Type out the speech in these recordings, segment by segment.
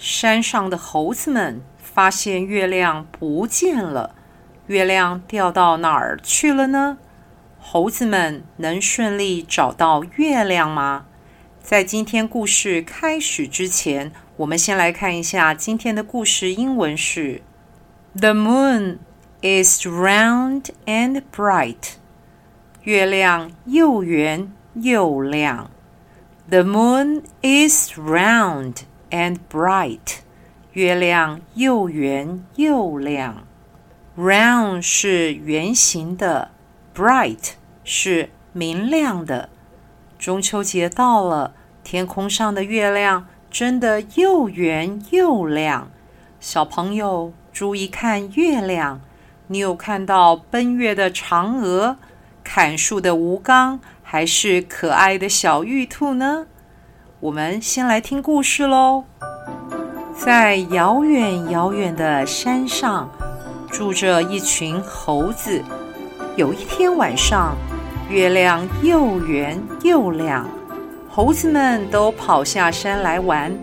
山上的猴子们发现月亮不见了，月亮掉到哪儿去了呢？猴子们能顺利找到月亮吗？在今天故事开始之前，我们先来看一下今天的故事英文是：The moon is round and bright。月亮又圆又亮。The moon is round and bright。月亮又圆又亮。Round 是圆形的，bright 是明亮的。中秋节到了，天空上的月亮真的又圆又亮。小朋友注意看月亮，你有看到奔月的嫦娥、砍树的吴刚？还是可爱的小玉兔呢？我们先来听故事喽。在遥远遥远的山上，住着一群猴子。有一天晚上，月亮又圆又亮，猴子们都跑下山来玩。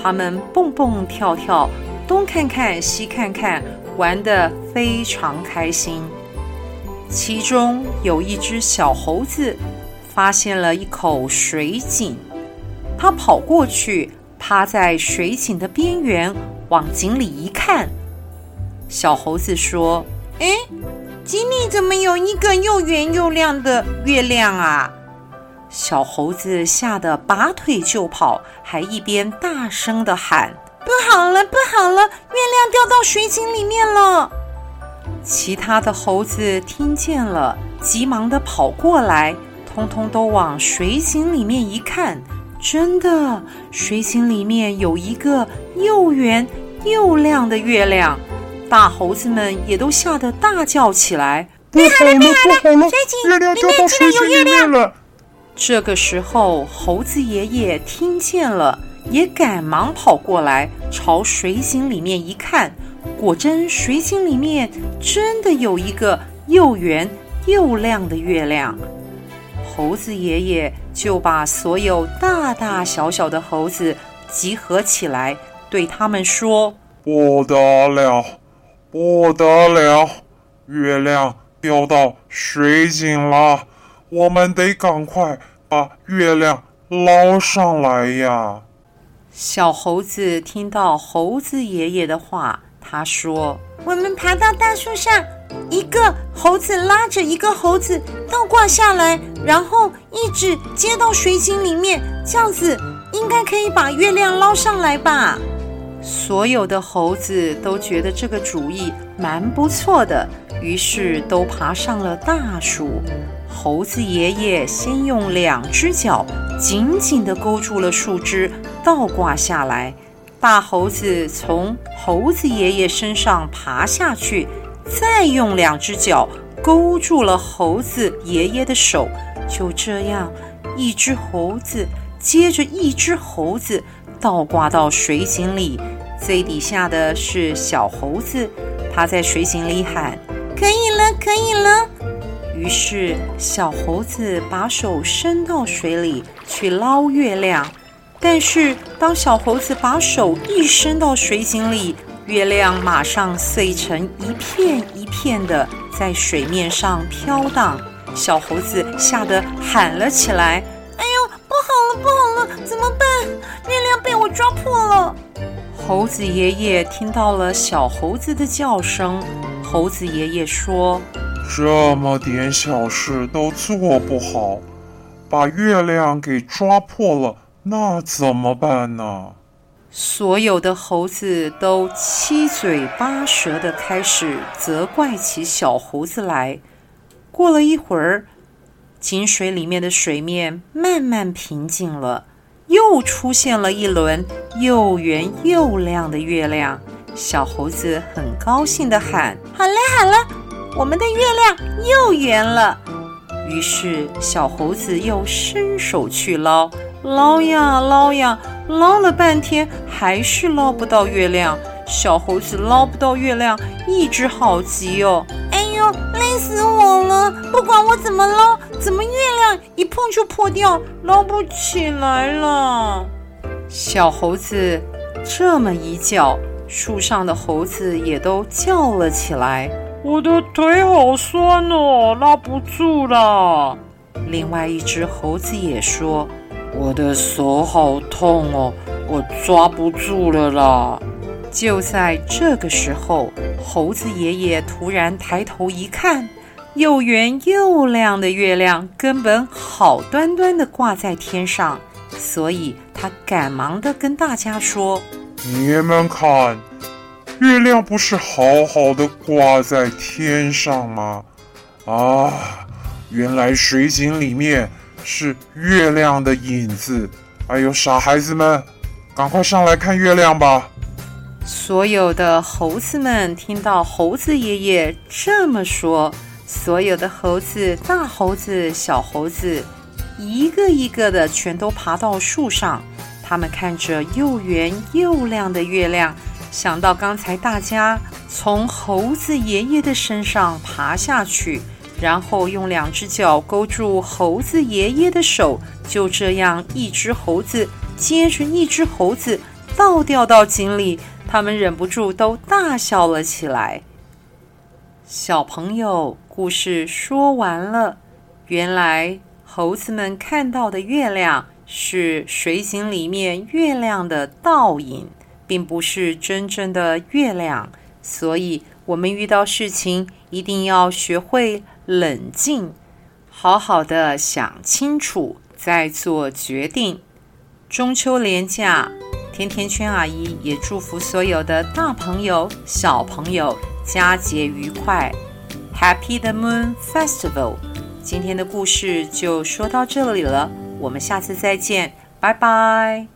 他们蹦蹦跳跳，东看看西看看，玩得非常开心。其中有一只小猴子发现了一口水井，它跑过去，趴在水井的边缘，往井里一看。小猴子说：“哎，井里怎么有一个又圆又亮的月亮啊？”小猴子吓得拔腿就跑，还一边大声的喊：“不好了，不好了，月亮掉到水井里面了！”其他的猴子听见了，急忙的跑过来，通通都往水井里面一看，真的，水井里面有一个又圆又亮的月亮。大猴子们也都吓得大叫起来：“不好了，不好了，水井里面掉到水井里面了！”这个时候，猴子爷爷听见了，也赶忙跑过来，朝水井里面一看。果真，水井里面真的有一个又圆又亮的月亮。猴子爷爷就把所有大大小小的猴子集合起来，对他们说：“不得了，不得了！月亮掉到水井了，我们得赶快把月亮捞上来呀！”小猴子听到猴子爷爷的话。他说：“我们爬到大树上，一个猴子拉着一个猴子倒挂下来，然后一直接到水井里面，这样子应该可以把月亮捞上来吧？”所有的猴子都觉得这个主意蛮不错的，于是都爬上了大树。猴子爷爷先用两只脚紧紧地勾住了树枝，倒挂下来。大猴子从猴子爷爷身上爬下去，再用两只脚勾住了猴子爷爷的手。就这样，一只猴子接着一只猴子倒挂到水井里。最底下的是小猴子，他在水井里喊：“可以了，可以了。”于是小猴子把手伸到水里去捞月亮。但是，当小猴子把手一伸到水井里，月亮马上碎成一片一片的，在水面上飘荡。小猴子吓得喊了起来：“哎呦，不好了，不好了，怎么办？月亮被我抓破了！”猴子爷爷听到了小猴子的叫声，猴子爷爷说：“这么点小事都做不好，把月亮给抓破了。”那怎么办呢？所有的猴子都七嘴八舌地开始责怪起小猴子来。过了一会儿，井水里面的水面慢慢平静了，又出现了一轮又圆又亮的月亮。小猴子很高兴地喊：“好了好了，我们的月亮又圆了。”于是小猴子又伸手去捞，捞呀捞呀，捞了半天还是捞不到月亮。小猴子捞不到月亮，一直好急哦！哎呦，累死我了！不管我怎么捞，怎么月亮一碰就破掉，捞不起来了。小猴子这么一叫，树上的猴子也都叫了起来。我的腿好酸哦，拉不住了。另外一只猴子也说：“我的手好痛哦，我抓不住了啦。”就在这个时候，猴子爷爷突然抬头一看，又圆又亮的月亮根本好端端的挂在天上，所以他赶忙的跟大家说：“你们看。”月亮不是好好的挂在天上吗？啊，原来水井里面是月亮的影子。哎呦，傻孩子们，赶快上来看月亮吧！所有的猴子们听到猴子爷爷这么说，所有的猴子，大猴子、小猴子，一个一个的全都爬到树上。他们看着又圆又亮的月亮。想到刚才大家从猴子爷爷的身上爬下去，然后用两只脚勾住猴子爷爷的手，就这样一只猴子接着一只猴子倒掉到井里，他们忍不住都大笑了起来。小朋友，故事说完了。原来猴子们看到的月亮是水井里面月亮的倒影。并不是真正的月亮，所以我们遇到事情一定要学会冷静，好好的想清楚再做决定。中秋连假，甜甜圈阿姨也祝福所有的大朋友、小朋友佳节愉快，Happy the Moon Festival！今天的故事就说到这里了，我们下次再见，拜拜。